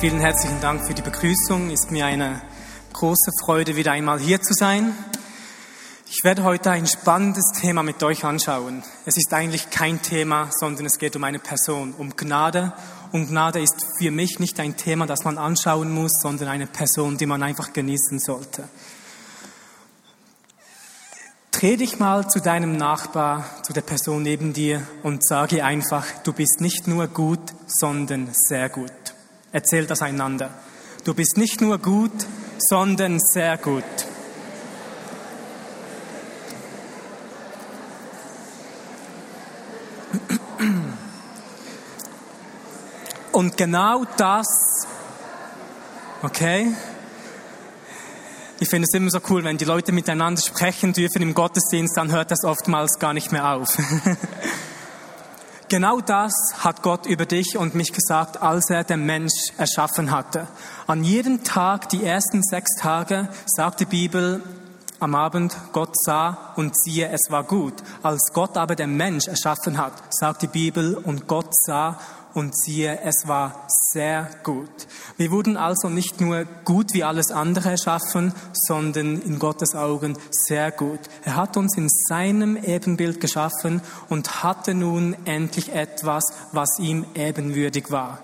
Vielen herzlichen Dank für die Begrüßung. Ist mir eine große Freude, wieder einmal hier zu sein. Ich werde heute ein spannendes Thema mit euch anschauen. Es ist eigentlich kein Thema, sondern es geht um eine Person, um Gnade. Und Gnade ist für mich nicht ein Thema, das man anschauen muss, sondern eine Person, die man einfach genießen sollte. Dreh dich mal zu deinem Nachbar, zu der Person neben dir und sage einfach, du bist nicht nur gut, sondern sehr gut. Erzählt das einander. Du bist nicht nur gut, sondern sehr gut. Und genau das, okay? Ich finde es immer so cool, wenn die Leute miteinander sprechen dürfen im Gottesdienst, dann hört das oftmals gar nicht mehr auf. Genau das hat Gott über dich und mich gesagt, als er den Mensch erschaffen hatte. An jedem Tag, die ersten sechs Tage, sagt die Bibel, am Abend, Gott sah und siehe, es war gut. Als Gott aber den Mensch erschaffen hat, sagt die Bibel, und Gott sah und siehe, es war sehr gut. Wir wurden also nicht nur gut wie alles andere erschaffen, sondern in Gottes Augen sehr gut. Er hat uns in seinem Ebenbild geschaffen und hatte nun endlich etwas, was ihm ebenwürdig war,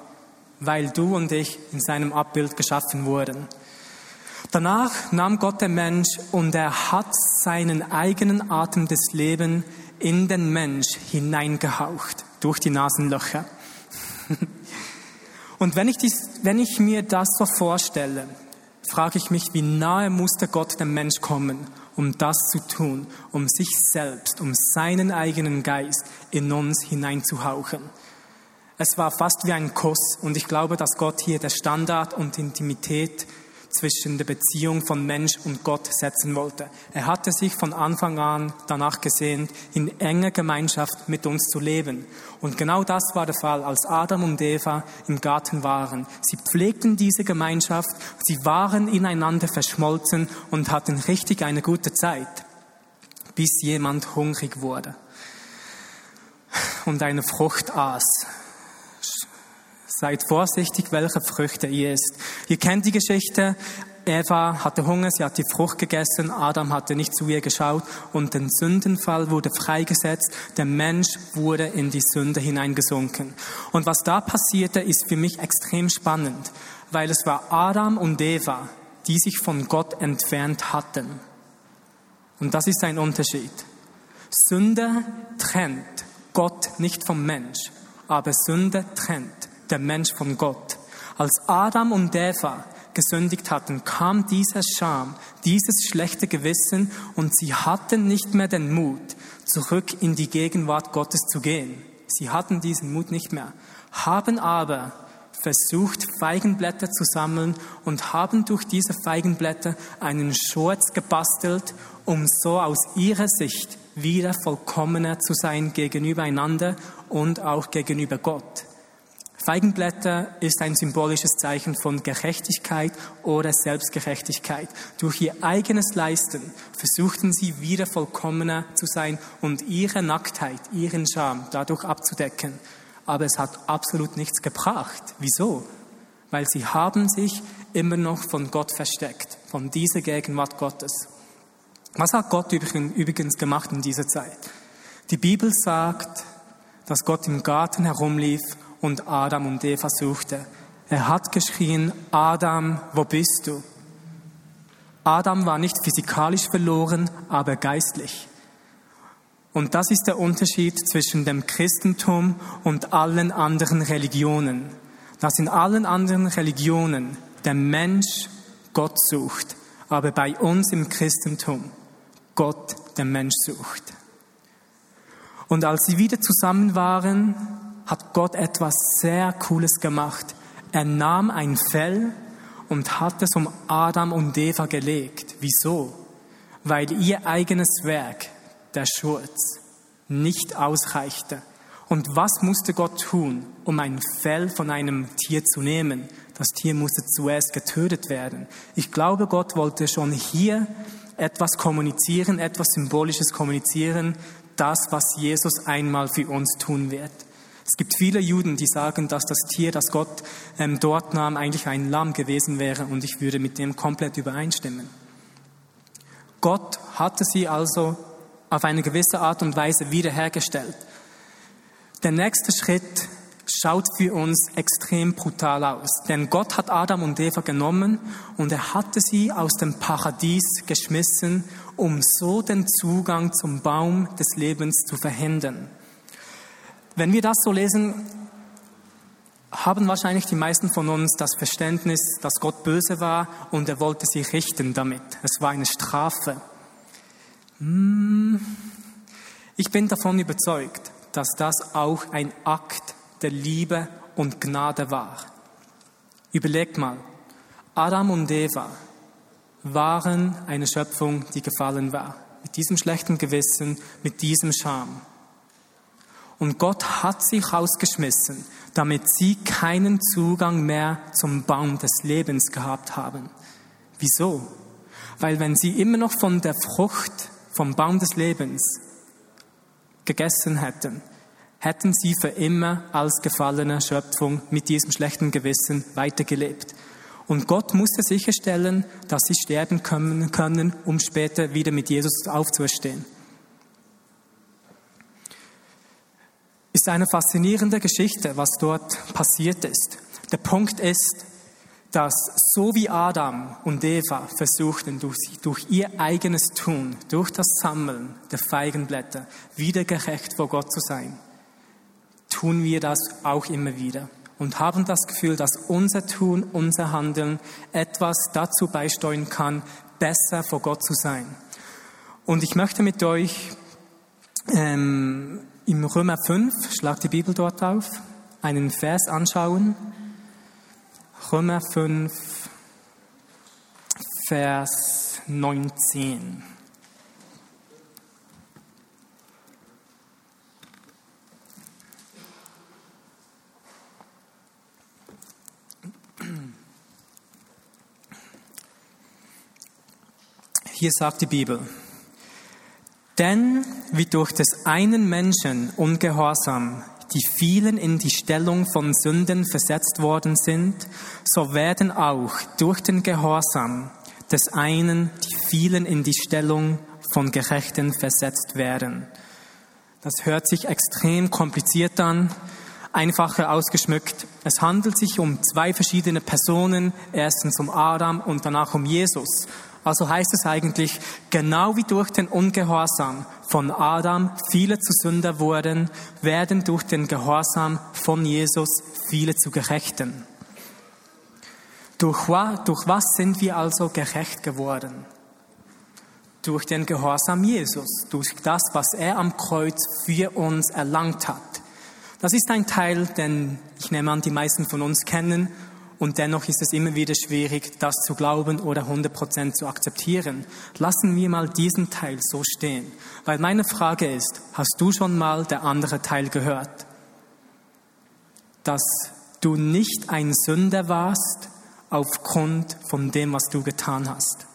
weil du und ich in seinem Abbild geschaffen wurden. Danach nahm Gott den Mensch und er hat seinen eigenen Atem des Lebens in den Mensch hineingehaucht durch die Nasenlöcher. Und wenn ich, dies, wenn ich mir das so vorstelle, frage ich mich, wie nahe musste Gott dem Mensch kommen, um das zu tun, um sich selbst, um seinen eigenen Geist in uns hineinzuhauchen. Es war fast wie ein Kuss und ich glaube, dass Gott hier der Standard und Intimität zwischen der Beziehung von Mensch und Gott setzen wollte. Er hatte sich von Anfang an danach gesehnt, in enger Gemeinschaft mit uns zu leben. Und genau das war der Fall, als Adam und Eva im Garten waren. Sie pflegten diese Gemeinschaft, sie waren ineinander verschmolzen und hatten richtig eine gute Zeit, bis jemand hungrig wurde und eine Frucht aß. Seid vorsichtig, welche Früchte ihr isst. Ihr kennt die Geschichte. Eva hatte Hunger, sie hat die Frucht gegessen, Adam hatte nicht zu ihr geschaut und der Sündenfall wurde freigesetzt, der Mensch wurde in die Sünde hineingesunken. Und was da passierte, ist für mich extrem spannend, weil es war Adam und Eva, die sich von Gott entfernt hatten. Und das ist ein Unterschied. Sünde trennt Gott nicht vom Mensch, aber Sünde trennt der Mensch von Gott. Als Adam und Eva gesündigt hatten, kam dieser Scham, dieses schlechte Gewissen und sie hatten nicht mehr den Mut, zurück in die Gegenwart Gottes zu gehen. Sie hatten diesen Mut nicht mehr, haben aber versucht, Feigenblätter zu sammeln und haben durch diese Feigenblätter einen Schurz gebastelt, um so aus ihrer Sicht wieder vollkommener zu sein gegenüber einander und auch gegenüber Gott. Feigenblätter ist ein symbolisches Zeichen von Gerechtigkeit oder Selbstgerechtigkeit. Durch ihr eigenes Leisten versuchten sie wieder vollkommener zu sein und ihre Nacktheit, ihren Scham dadurch abzudecken. Aber es hat absolut nichts gebracht. Wieso? Weil sie haben sich immer noch von Gott versteckt, von dieser Gegenwart Gottes. Was hat Gott übrigens gemacht in dieser Zeit? Die Bibel sagt, dass Gott im Garten herumlief und Adam und Eva suchte. Er hat geschrien, Adam, wo bist du? Adam war nicht physikalisch verloren, aber geistlich. Und das ist der Unterschied zwischen dem Christentum und allen anderen Religionen. Dass in allen anderen Religionen der Mensch Gott sucht, aber bei uns im Christentum Gott den Mensch sucht. Und als sie wieder zusammen waren, hat Gott etwas sehr Cooles gemacht. Er nahm ein Fell und hat es um Adam und Eva gelegt. Wieso? Weil ihr eigenes Werk, der Schutz, nicht ausreichte. Und was musste Gott tun, um ein Fell von einem Tier zu nehmen? Das Tier musste zuerst getötet werden. Ich glaube, Gott wollte schon hier etwas kommunizieren, etwas Symbolisches kommunizieren, das, was Jesus einmal für uns tun wird. Es gibt viele Juden, die sagen, dass das Tier, das Gott ähm, dort nahm, eigentlich ein Lamm gewesen wäre und ich würde mit dem komplett übereinstimmen. Gott hatte sie also auf eine gewisse Art und Weise wiederhergestellt. Der nächste Schritt schaut für uns extrem brutal aus. Denn Gott hat Adam und Eva genommen und er hatte sie aus dem Paradies geschmissen, um so den Zugang zum Baum des Lebens zu verhindern. Wenn wir das so lesen, haben wahrscheinlich die meisten von uns das Verständnis, dass Gott böse war und er wollte sie richten damit. Es war eine Strafe. Hm. Ich bin davon überzeugt, dass das auch ein Akt der Liebe und Gnade war. Überlegt mal, Adam und Eva waren eine Schöpfung, die gefallen war. Mit diesem schlechten Gewissen, mit diesem Scham. Und Gott hat sich rausgeschmissen, damit sie keinen Zugang mehr zum Baum des Lebens gehabt haben. Wieso? Weil wenn sie immer noch von der Frucht vom Baum des Lebens gegessen hätten, hätten sie für immer als gefallene Schöpfung mit diesem schlechten Gewissen weitergelebt. Und Gott musste sicherstellen, dass sie sterben können, um später wieder mit Jesus aufzuerstehen. Ist eine faszinierende Geschichte, was dort passiert ist. Der Punkt ist, dass so wie Adam und Eva versuchten, durch, durch ihr eigenes Tun, durch das Sammeln der Feigenblätter, wieder gerecht vor Gott zu sein, tun wir das auch immer wieder und haben das Gefühl, dass unser Tun, unser Handeln etwas dazu beisteuern kann, besser vor Gott zu sein. Und ich möchte mit euch ähm, im Römer 5, schlag die Bibel dort auf, einen Vers anschauen. Römer 5, Vers 19. Hier sagt die Bibel, denn wie durch des einen Menschen Ungehorsam die vielen in die Stellung von Sünden versetzt worden sind, so werden auch durch den Gehorsam des einen die vielen in die Stellung von Gerechten versetzt werden. Das hört sich extrem kompliziert an, einfacher ausgeschmückt. Es handelt sich um zwei verschiedene Personen, erstens um Adam und danach um Jesus. Also heißt es eigentlich, genau wie durch den Ungehorsam von Adam viele zu Sünder wurden, werden durch den Gehorsam von Jesus viele zu Gerechten. Durch, durch was sind wir also gerecht geworden? Durch den Gehorsam Jesus, durch das, was er am Kreuz für uns erlangt hat. Das ist ein Teil, den ich nehme an, die meisten von uns kennen und dennoch ist es immer wieder schwierig, das zu glauben oder 100% zu akzeptieren. Lassen wir mal diesen Teil so stehen. Weil meine Frage ist, hast du schon mal der andere Teil gehört? Dass du nicht ein Sünder warst aufgrund von dem, was du getan hast.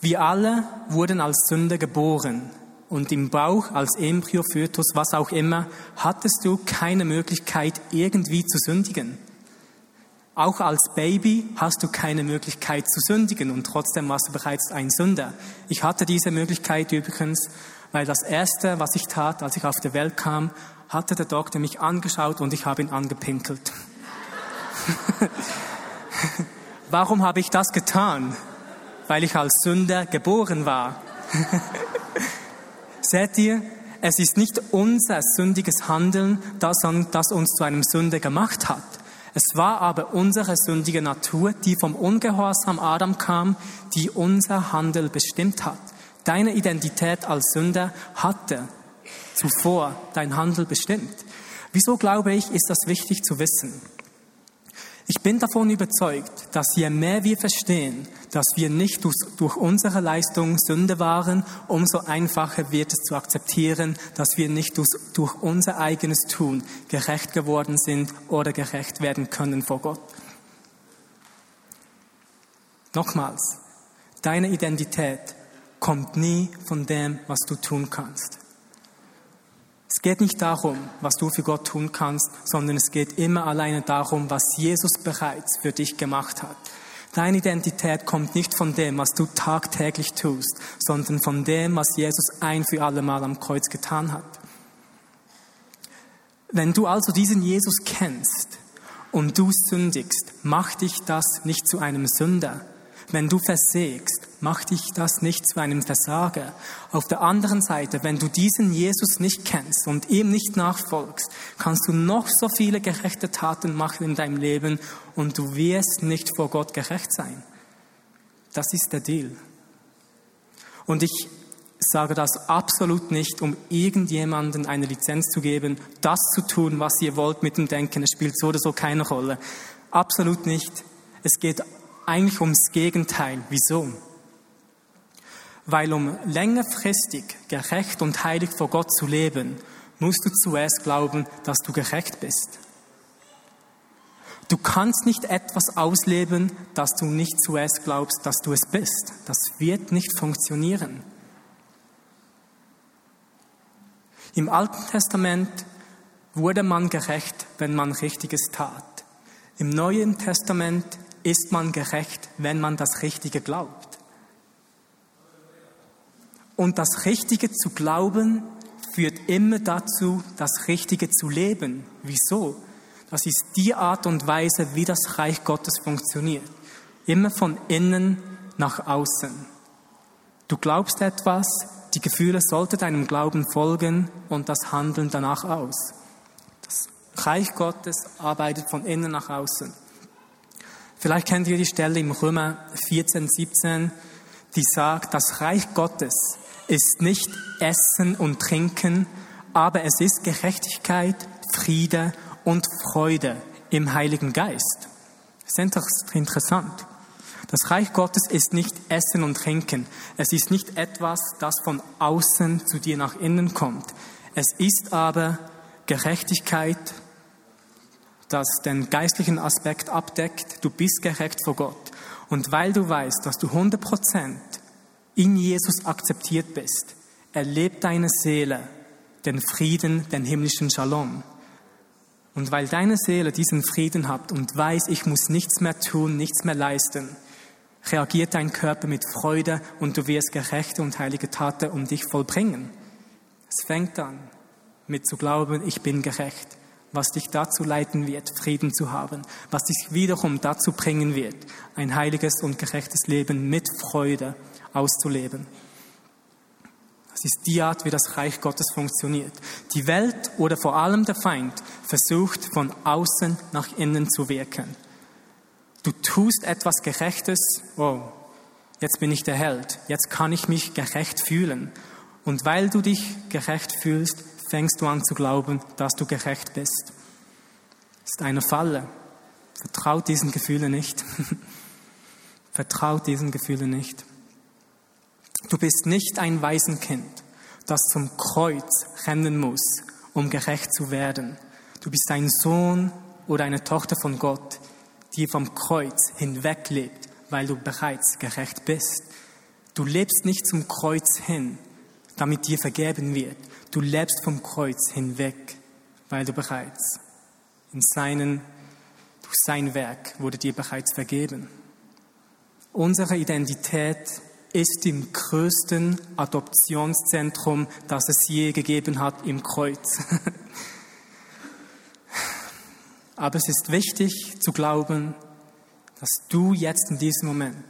Wir alle wurden als Sünder geboren und im Bauch als Embryo, Fötus, was auch immer, hattest du keine Möglichkeit, irgendwie zu sündigen. Auch als Baby hast du keine Möglichkeit zu sündigen und trotzdem warst du bereits ein Sünder. Ich hatte diese Möglichkeit übrigens, weil das Erste, was ich tat, als ich auf die Welt kam, hatte der Doktor mich angeschaut und ich habe ihn angepinkelt. Warum habe ich das getan? Weil ich als Sünder geboren war. Seht ihr, es ist nicht unser sündiges Handeln, das, das uns zu einem Sünder gemacht hat. Es war aber unsere sündige Natur, die vom Ungehorsam Adam kam, die unser Handel bestimmt hat. Deine Identität als Sünder hatte zuvor dein Handel bestimmt. Wieso glaube ich, ist das wichtig zu wissen? Ich bin davon überzeugt, dass je mehr wir verstehen, dass wir nicht durch unsere Leistung Sünde waren, umso einfacher wird es zu akzeptieren, dass wir nicht durch unser eigenes Tun gerecht geworden sind oder gerecht werden können vor Gott. Nochmals, deine Identität kommt nie von dem, was du tun kannst. Es geht nicht darum, was du für Gott tun kannst, sondern es geht immer alleine darum, was Jesus bereits für dich gemacht hat. Deine Identität kommt nicht von dem, was du tagtäglich tust, sondern von dem, was Jesus ein für alle Mal am Kreuz getan hat. Wenn du also diesen Jesus kennst und du sündigst, macht dich das nicht zu einem Sünder, wenn du versagst, macht dich das nicht zu einem Versager. Auf der anderen Seite, wenn du diesen Jesus nicht kennst und ihm nicht nachfolgst, kannst du noch so viele gerechte Taten machen in deinem Leben und du wirst nicht vor Gott gerecht sein. Das ist der Deal. Und ich sage das absolut nicht, um irgendjemanden eine Lizenz zu geben, das zu tun, was ihr wollt mit dem Denken. Es spielt so oder so keine Rolle. Absolut nicht. Es geht eigentlich ums Gegenteil. Wieso? Weil um längerfristig gerecht und heilig vor Gott zu leben, musst du zuerst glauben, dass du gerecht bist. Du kannst nicht etwas ausleben, das du nicht zuerst glaubst, dass du es bist. Das wird nicht funktionieren. Im Alten Testament wurde man gerecht, wenn man Richtiges tat. Im Neuen Testament ist man gerecht, wenn man das Richtige glaubt. Und das Richtige zu glauben führt immer dazu, das Richtige zu leben. Wieso? Das ist die Art und Weise, wie das Reich Gottes funktioniert. Immer von innen nach außen. Du glaubst etwas, die Gefühle sollten deinem Glauben folgen und das Handeln danach aus. Das Reich Gottes arbeitet von innen nach außen. Vielleicht kennt ihr die Stelle im Römer 14, 17, die sagt, das Reich Gottes ist nicht Essen und Trinken, aber es ist Gerechtigkeit, Friede und Freude im Heiligen Geist. Das ist interessant. Das Reich Gottes ist nicht Essen und Trinken. Es ist nicht etwas, das von außen zu dir nach innen kommt. Es ist aber Gerechtigkeit, das den geistlichen Aspekt abdeckt. Du bist gerecht vor Gott. Und weil du weißt, dass du 100% in Jesus akzeptiert bist, erlebt deine Seele den Frieden, den himmlischen Shalom. Und weil deine Seele diesen Frieden hat und weiß, ich muss nichts mehr tun, nichts mehr leisten, reagiert dein Körper mit Freude und du wirst gerechte und heilige Taten um dich vollbringen. Es fängt an mit zu glauben, ich bin gerecht was dich dazu leiten wird, Frieden zu haben, was dich wiederum dazu bringen wird, ein heiliges und gerechtes Leben mit Freude auszuleben. Das ist die Art, wie das Reich Gottes funktioniert. Die Welt oder vor allem der Feind versucht von außen nach innen zu wirken. Du tust etwas Gerechtes, oh, jetzt bin ich der Held, jetzt kann ich mich gerecht fühlen. Und weil du dich gerecht fühlst, fängst du an zu glauben, dass du gerecht bist. Das ist eine Falle. Vertraut diesen Gefühlen nicht. Vertraut diesen Gefühlen nicht. Du bist nicht ein Waisenkind, das zum Kreuz rennen muss, um gerecht zu werden. Du bist ein Sohn oder eine Tochter von Gott, die vom Kreuz hinweg lebt, weil du bereits gerecht bist. Du lebst nicht zum Kreuz hin, damit dir vergeben wird. Du lebst vom Kreuz hinweg, weil du bereits in seinen, durch sein Werk wurde dir bereits vergeben. Unsere Identität ist im größten Adoptionszentrum, das es je gegeben hat, im Kreuz. Aber es ist wichtig zu glauben, dass du jetzt in diesem Moment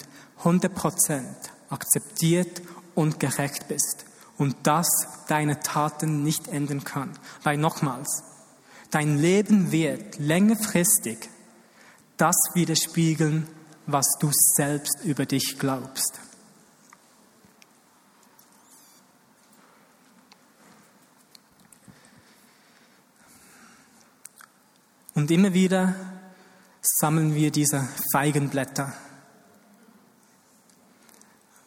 100% akzeptiert und gerecht bist und das deine Taten nicht ändern kann. Weil nochmals, dein Leben wird längerfristig das widerspiegeln, was du selbst über dich glaubst. Und immer wieder sammeln wir diese Feigenblätter,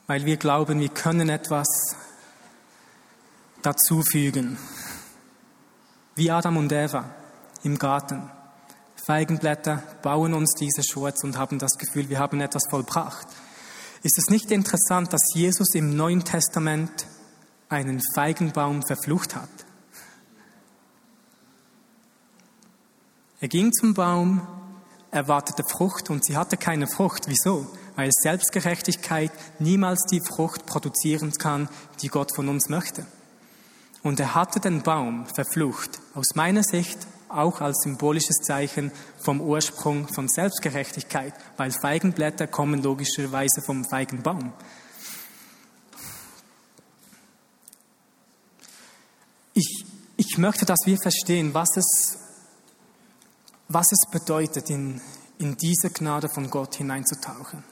weil wir glauben, wir können etwas dazufügen. Wie Adam und Eva im Garten. Feigenblätter bauen uns diese Schurz und haben das Gefühl, wir haben etwas vollbracht. Ist es nicht interessant, dass Jesus im Neuen Testament einen Feigenbaum verflucht hat? Er ging zum Baum, erwartete Frucht und sie hatte keine Frucht. Wieso? Weil Selbstgerechtigkeit niemals die Frucht produzieren kann, die Gott von uns möchte. Und er hatte den Baum verflucht. Aus meiner Sicht auch als symbolisches Zeichen vom Ursprung von Selbstgerechtigkeit, weil Feigenblätter kommen logischerweise vom Feigenbaum. Ich, ich möchte, dass wir verstehen, was es, was es bedeutet, in, in diese Gnade von Gott hineinzutauchen.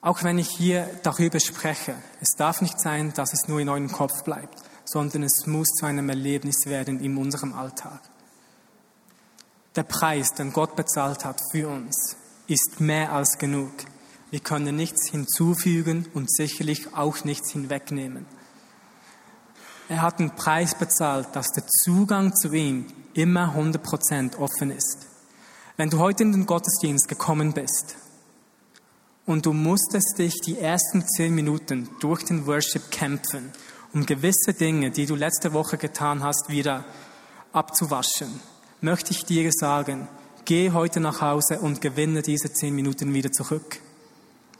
Auch wenn ich hier darüber spreche, es darf nicht sein, dass es nur in eurem Kopf bleibt sondern es muss zu einem Erlebnis werden in unserem Alltag. Der Preis, den Gott bezahlt hat für uns, ist mehr als genug. Wir können nichts hinzufügen und sicherlich auch nichts hinwegnehmen. Er hat einen Preis bezahlt, dass der Zugang zu ihm immer 100% offen ist. Wenn du heute in den Gottesdienst gekommen bist und du musstest dich die ersten zehn Minuten durch den Worship kämpfen um gewisse Dinge, die du letzte Woche getan hast, wieder abzuwaschen, möchte ich dir sagen, geh heute nach Hause und gewinne diese zehn Minuten wieder zurück,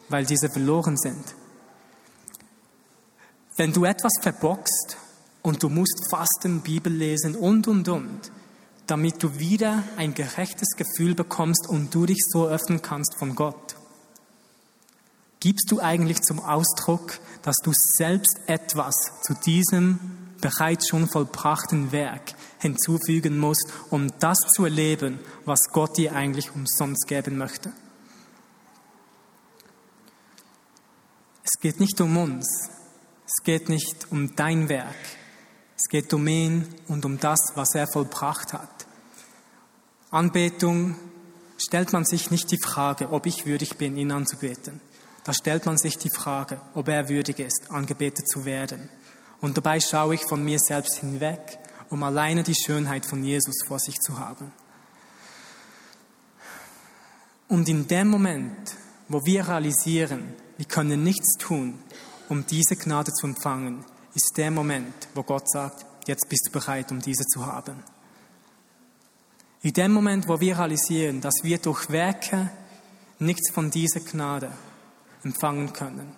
weil diese verloren sind. Wenn du etwas verbockst und du musst fasten, Bibel lesen und, und, und, damit du wieder ein gerechtes Gefühl bekommst und du dich so öffnen kannst von Gott, gibst du eigentlich zum Ausdruck, dass du selbst etwas zu diesem bereits schon vollbrachten Werk hinzufügen musst, um das zu erleben, was Gott dir eigentlich umsonst geben möchte. Es geht nicht um uns, es geht nicht um dein Werk, es geht um ihn und um das, was er vollbracht hat. Anbetung stellt man sich nicht die Frage, ob ich würdig bin, ihn anzubeten. Da stellt man sich die Frage, ob er würdig ist, angebetet zu werden. Und dabei schaue ich von mir selbst hinweg, um alleine die Schönheit von Jesus vor sich zu haben. Und in dem Moment, wo wir realisieren, wir können nichts tun, um diese Gnade zu empfangen, ist der Moment, wo Gott sagt, jetzt bist du bereit, um diese zu haben. In dem Moment, wo wir realisieren, dass wir durch Werke nichts von dieser Gnade empfangen können,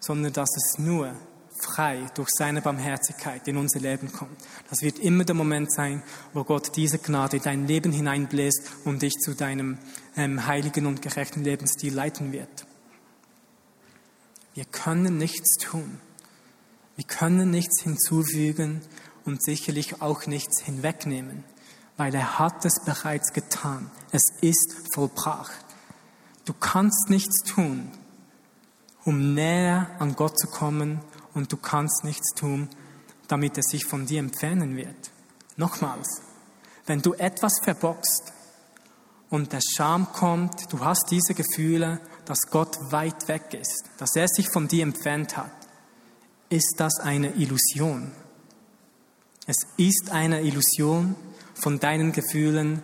sondern dass es nur frei durch seine Barmherzigkeit in unser Leben kommt. Das wird immer der Moment sein, wo Gott diese Gnade in dein Leben hineinbläst und dich zu deinem ähm, heiligen und gerechten Lebensstil leiten wird. Wir können nichts tun. Wir können nichts hinzufügen und sicherlich auch nichts hinwegnehmen, weil er hat es bereits getan. Es ist vollbracht. Du kannst nichts tun, um näher an Gott zu kommen und du kannst nichts tun, damit er sich von dir entfernen wird. Nochmals, wenn du etwas verbockst und der Scham kommt, du hast diese Gefühle, dass Gott weit weg ist, dass er sich von dir entfernt hat, ist das eine Illusion. Es ist eine Illusion von deinen Gefühlen,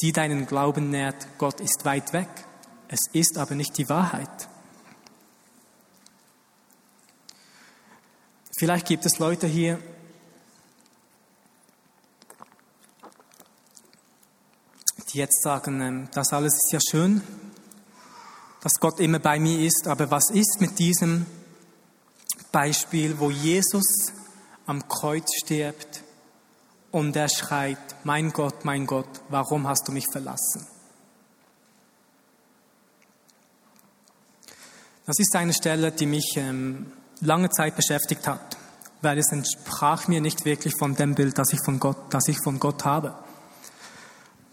die deinen Glauben nährt, Gott ist weit weg. Es ist aber nicht die Wahrheit. Vielleicht gibt es Leute hier, die jetzt sagen, ähm, das alles ist ja schön, dass Gott immer bei mir ist, aber was ist mit diesem Beispiel, wo Jesus am Kreuz stirbt und er schreit, mein Gott, mein Gott, warum hast du mich verlassen? Das ist eine Stelle, die mich ähm, lange Zeit beschäftigt hat, weil es entsprach mir nicht wirklich von dem Bild, das ich von Gott, das ich von Gott habe.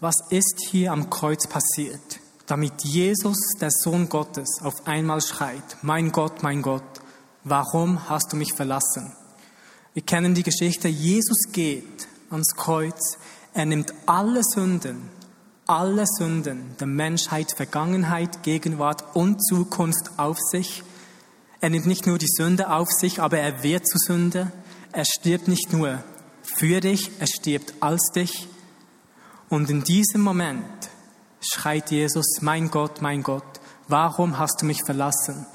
Was ist hier am Kreuz passiert, damit Jesus, der Sohn Gottes, auf einmal schreit, mein Gott, mein Gott, warum hast du mich verlassen? Wir kennen die Geschichte, Jesus geht ans Kreuz, er nimmt alle Sünden, alle Sünden der Menschheit, Vergangenheit, Gegenwart und Zukunft auf sich. Er nimmt nicht nur die Sünde auf sich, aber er wird zu Sünde. Er stirbt nicht nur für dich, er stirbt als dich. Und in diesem Moment schreit Jesus, mein Gott, mein Gott, warum hast du mich verlassen?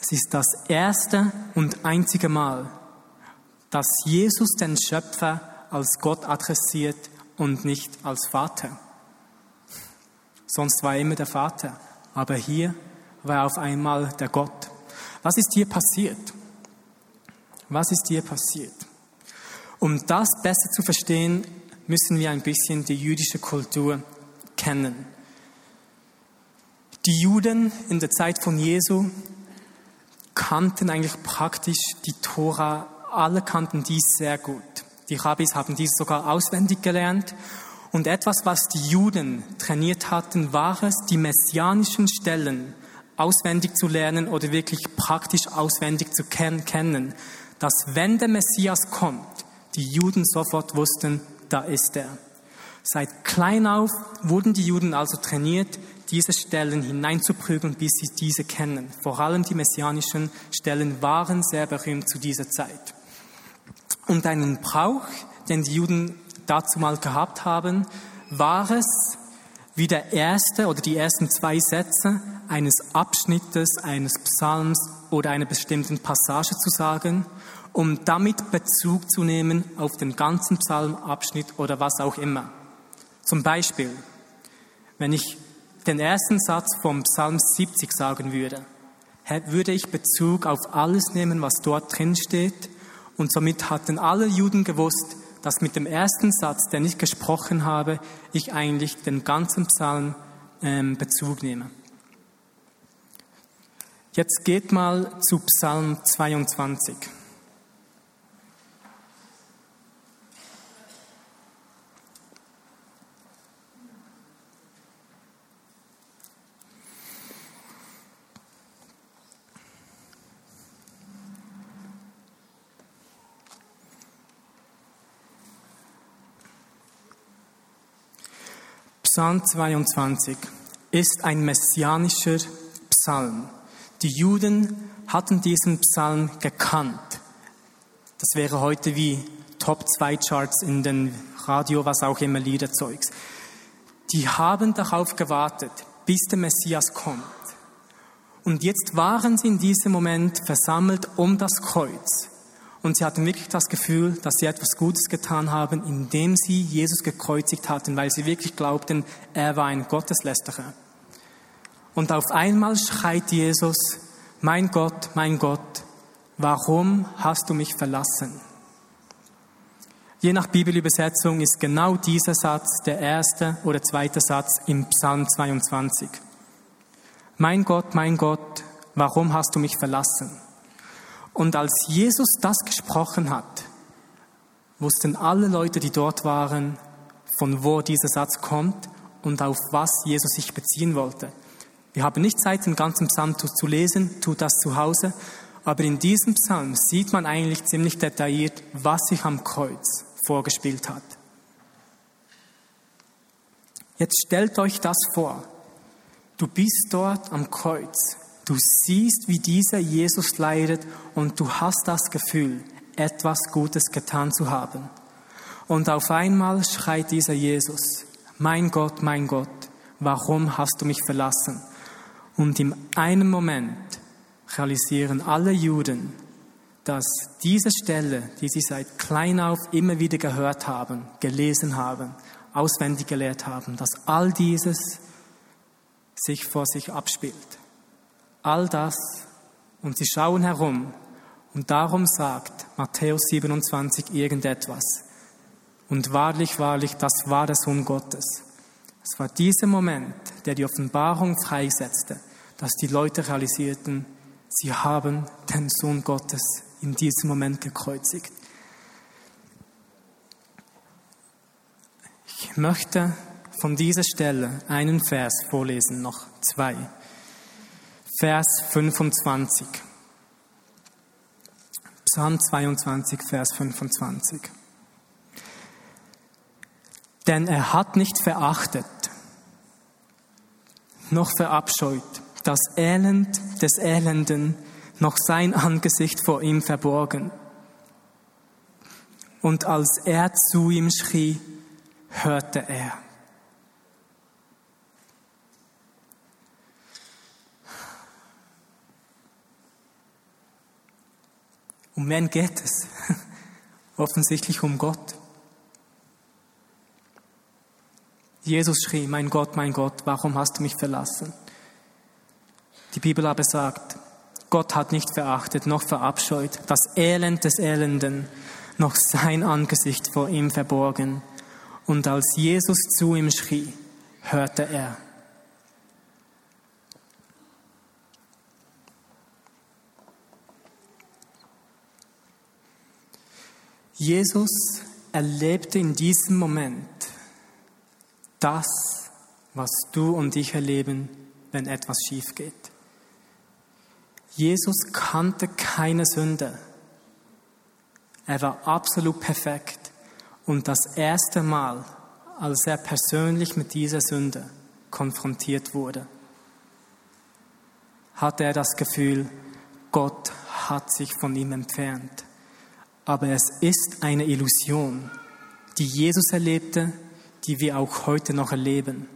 Es ist das erste und einzige Mal, dass Jesus den Schöpfer als Gott adressiert und nicht als Vater. Sonst war er immer der Vater, aber hier war er auf einmal der Gott. Was ist hier passiert? Was ist hier passiert? Um das besser zu verstehen, müssen wir ein bisschen die jüdische Kultur kennen. Die Juden in der Zeit von Jesu kannten eigentlich praktisch die Tora, alle kannten dies sehr gut. Die Rabbis haben dies sogar auswendig gelernt. Und etwas, was die Juden trainiert hatten, war es, die messianischen Stellen auswendig zu lernen oder wirklich praktisch auswendig zu kennen, dass wenn der Messias kommt, die Juden sofort wussten, da ist er. Seit klein auf wurden die Juden also trainiert, diese Stellen hineinzuprügeln, bis sie diese kennen. Vor allem die messianischen Stellen waren sehr berühmt zu dieser Zeit. Und einen Brauch, den die Juden dazu mal gehabt haben, war es, wie der erste oder die ersten zwei Sätze eines Abschnittes, eines Psalms oder einer bestimmten Passage zu sagen, um damit Bezug zu nehmen auf den ganzen Psalmabschnitt oder was auch immer. Zum Beispiel, wenn ich den ersten Satz vom Psalm 70 sagen würde, würde ich Bezug auf alles nehmen, was dort drin steht. Und somit hatten alle Juden gewusst, dass mit dem ersten Satz, den ich gesprochen habe, ich eigentlich den ganzen Psalm ähm, Bezug nehme. Jetzt geht mal zu Psalm 22. Psalm 22 ist ein messianischer Psalm. Die Juden hatten diesen Psalm gekannt. Das wäre heute wie Top 2 Charts in den Radio, was auch immer Liederzeugs. Die haben darauf gewartet, bis der Messias kommt. Und jetzt waren sie in diesem Moment versammelt um das Kreuz. Und sie hatten wirklich das Gefühl, dass sie etwas Gutes getan haben, indem sie Jesus gekreuzigt hatten, weil sie wirklich glaubten, er war ein Gotteslästerer. Und auf einmal schreit Jesus, mein Gott, mein Gott, warum hast du mich verlassen? Je nach Bibelübersetzung ist genau dieser Satz der erste oder zweite Satz im Psalm 22. Mein Gott, mein Gott, warum hast du mich verlassen? Und als Jesus das gesprochen hat, wussten alle Leute, die dort waren, von wo dieser Satz kommt und auf was Jesus sich beziehen wollte. Wir haben nicht Zeit, den ganzen Psalm zu lesen, tut das zu Hause, aber in diesem Psalm sieht man eigentlich ziemlich detailliert, was sich am Kreuz vorgespielt hat. Jetzt stellt euch das vor. Du bist dort am Kreuz Du siehst, wie dieser Jesus leidet und du hast das Gefühl, etwas Gutes getan zu haben. Und auf einmal schreit dieser Jesus, mein Gott, mein Gott, warum hast du mich verlassen? Und in einem Moment realisieren alle Juden, dass diese Stelle, die sie seit klein auf immer wieder gehört haben, gelesen haben, auswendig gelehrt haben, dass all dieses sich vor sich abspielt all das und sie schauen herum und darum sagt Matthäus 27 irgendetwas. Und wahrlich, wahrlich, das war der Sohn Gottes. Es war dieser Moment, der die Offenbarung freisetzte, dass die Leute realisierten, sie haben den Sohn Gottes in diesem Moment gekreuzigt. Ich möchte von dieser Stelle einen Vers vorlesen, noch zwei. Vers 25. Psalm 22, Vers 25. Denn er hat nicht verachtet, noch verabscheut, das Elend des Elenden, noch sein Angesicht vor ihm verborgen. Und als er zu ihm schrie, hörte er. Um wen geht es? Offensichtlich um Gott. Jesus schrie, mein Gott, mein Gott, warum hast du mich verlassen? Die Bibel aber sagt, Gott hat nicht verachtet noch verabscheut das Elend des Elenden, noch sein Angesicht vor ihm verborgen. Und als Jesus zu ihm schrie, hörte er. Jesus erlebte in diesem Moment das, was du und ich erleben, wenn etwas schief geht. Jesus kannte keine Sünde. Er war absolut perfekt. Und das erste Mal, als er persönlich mit dieser Sünde konfrontiert wurde, hatte er das Gefühl, Gott hat sich von ihm entfernt. Aber es ist eine Illusion, die Jesus erlebte, die wir auch heute noch erleben.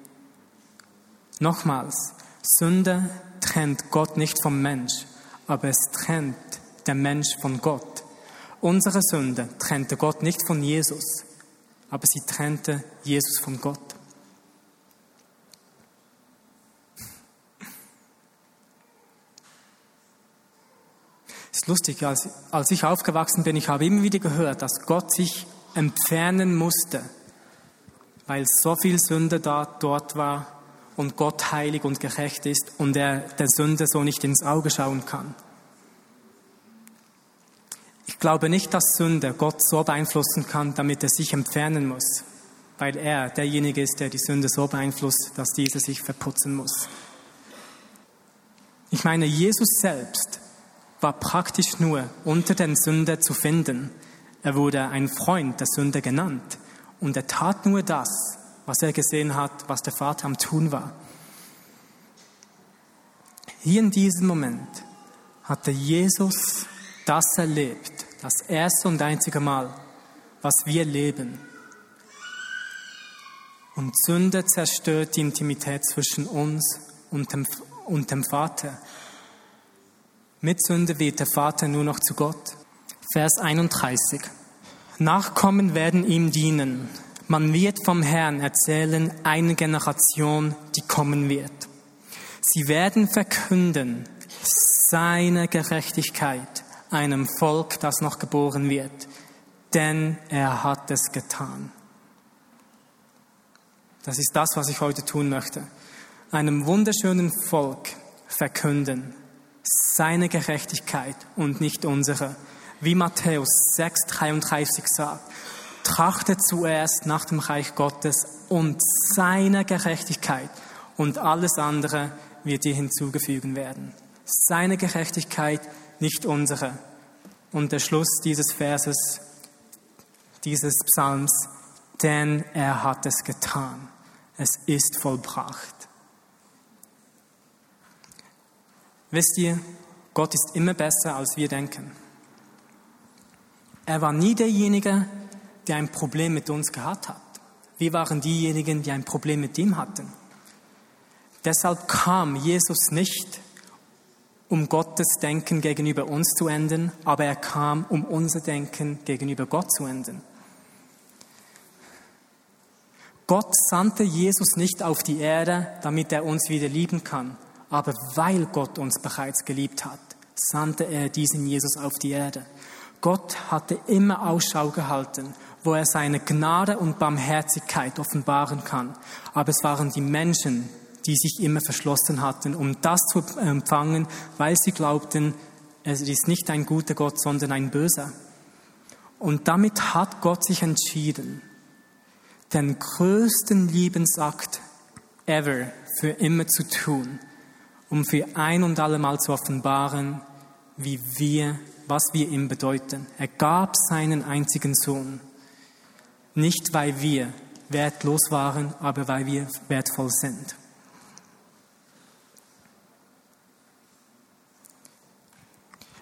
Nochmals, Sünde trennt Gott nicht vom Mensch, aber es trennt der Mensch von Gott. Unsere Sünde trennte Gott nicht von Jesus, aber sie trennte Jesus von Gott. Lustig, als, als ich aufgewachsen bin, ich habe immer wieder gehört, dass Gott sich entfernen musste, weil so viel Sünde da, dort war und Gott heilig und gerecht ist und er der Sünde so nicht ins Auge schauen kann. Ich glaube nicht, dass Sünde Gott so beeinflussen kann, damit er sich entfernen muss, weil er derjenige ist, der die Sünde so beeinflusst, dass diese sich verputzen muss. Ich meine, Jesus selbst war praktisch nur unter den Sünder zu finden. Er wurde ein Freund der Sünde genannt und er tat nur das, was er gesehen hat, was der Vater am Tun war. Hier in diesem Moment hatte Jesus das erlebt, das erste und einzige Mal, was wir leben. Und Sünde zerstört die Intimität zwischen uns und dem, und dem Vater. Mit Sünde wird der Vater nur noch zu Gott. Vers 31. Nachkommen werden ihm dienen, man wird vom Herrn erzählen, eine Generation, die kommen wird. Sie werden verkünden seine Gerechtigkeit einem Volk, das noch geboren wird, denn er hat es getan. Das ist das, was ich heute tun möchte. Einem wunderschönen Volk verkünden seine Gerechtigkeit und nicht unsere. Wie Matthäus 6,33 sagt, Trachtet zuerst nach dem Reich Gottes und seiner Gerechtigkeit und alles andere wird dir hinzugefügen werden. Seine Gerechtigkeit, nicht unsere. Und der Schluss dieses Verses, dieses Psalms, denn er hat es getan. Es ist vollbracht. Wisst ihr, Gott ist immer besser, als wir denken. Er war nie derjenige, der ein Problem mit uns gehabt hat. Wir waren diejenigen, die ein Problem mit ihm hatten. Deshalb kam Jesus nicht, um Gottes Denken gegenüber uns zu ändern, aber er kam, um unser Denken gegenüber Gott zu ändern. Gott sandte Jesus nicht auf die Erde, damit er uns wieder lieben kann, aber weil Gott uns bereits geliebt hat, sandte er diesen Jesus auf die Erde. Gott hatte immer Ausschau gehalten wo er seine Gnade und Barmherzigkeit offenbaren kann. Aber es waren die Menschen, die sich immer verschlossen hatten, um das zu empfangen, weil sie glaubten, es ist nicht ein guter Gott, sondern ein böser. Und damit hat Gott sich entschieden, den größten Liebensakt ever für immer zu tun, um für ein und allemal zu offenbaren, wie wir, was wir ihm bedeuten. Er gab seinen einzigen Sohn, nicht weil wir wertlos waren, aber weil wir wertvoll sind.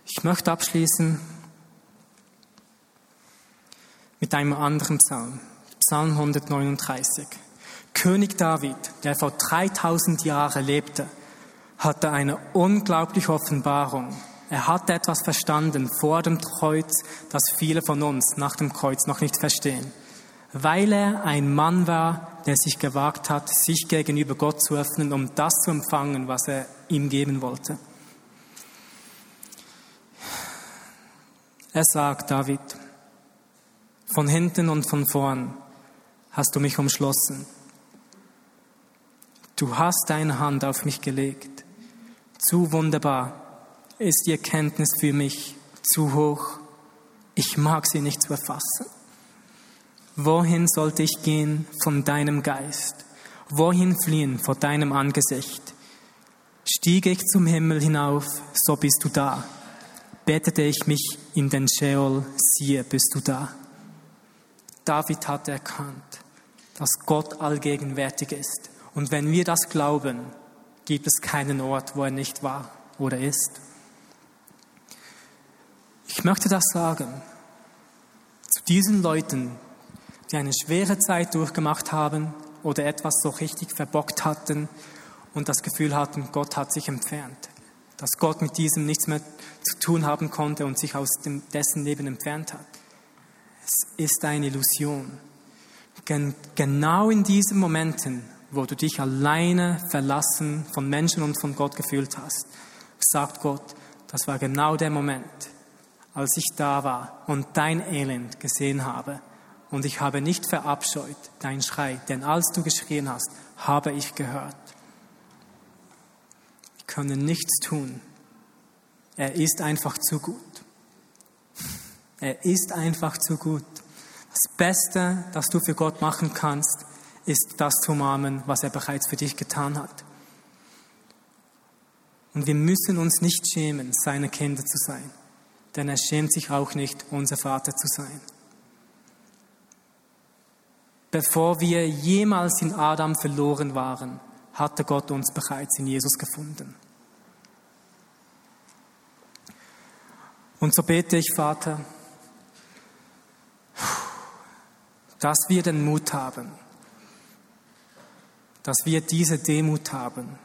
Ich möchte abschließen mit einem anderen Psalm, Psalm 139. König David, der vor 3000 Jahren lebte, hatte eine unglaubliche Offenbarung. Er hatte etwas verstanden vor dem Kreuz, das viele von uns nach dem Kreuz noch nicht verstehen. Weil er ein Mann war, der sich gewagt hat, sich gegenüber Gott zu öffnen, um das zu empfangen, was er ihm geben wollte. Er sagt, David, von hinten und von vorn hast du mich umschlossen. Du hast deine Hand auf mich gelegt. Zu wunderbar ist die Erkenntnis für mich, zu hoch. Ich mag sie nicht zu erfassen. Wohin sollte ich gehen von deinem Geist? Wohin fliehen vor deinem Angesicht? Stiege ich zum Himmel hinauf, so bist du da. Bettete ich mich in den Sheol, siehe, bist du da. David hat erkannt, dass Gott allgegenwärtig ist. Und wenn wir das glauben, gibt es keinen Ort, wo er nicht war oder ist. Ich möchte das sagen zu diesen Leuten, die eine schwere Zeit durchgemacht haben oder etwas so richtig verbockt hatten und das Gefühl hatten, Gott hat sich entfernt, dass Gott mit diesem nichts mehr zu tun haben konnte und sich aus dem, dessen Leben entfernt hat. Es ist eine Illusion. Gen genau in diesen Momenten, wo du dich alleine verlassen von Menschen und von Gott gefühlt hast, sagt Gott, das war genau der Moment, als ich da war und dein Elend gesehen habe. Und ich habe nicht verabscheut dein Schrei, denn als du geschrien hast, habe ich gehört. Wir können nichts tun. Er ist einfach zu gut. Er ist einfach zu gut. Das Beste, das du für Gott machen kannst, ist das zu umarmen, was er bereits für dich getan hat. Und wir müssen uns nicht schämen, seine Kinder zu sein, denn er schämt sich auch nicht, unser Vater zu sein. Bevor wir jemals in Adam verloren waren, hatte Gott uns bereits in Jesus gefunden. Und so bete ich, Vater, dass wir den Mut haben, dass wir diese Demut haben,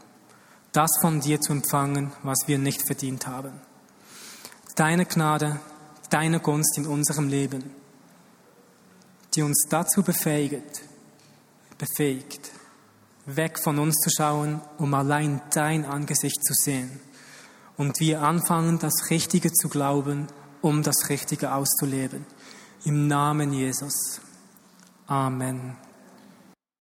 das von dir zu empfangen, was wir nicht verdient haben. Deine Gnade, deine Gunst in unserem Leben, die uns dazu befähigt, befähigt, weg von uns zu schauen, um allein dein Angesicht zu sehen. Und wir anfangen, das Richtige zu glauben, um das Richtige auszuleben. Im Namen Jesus. Amen.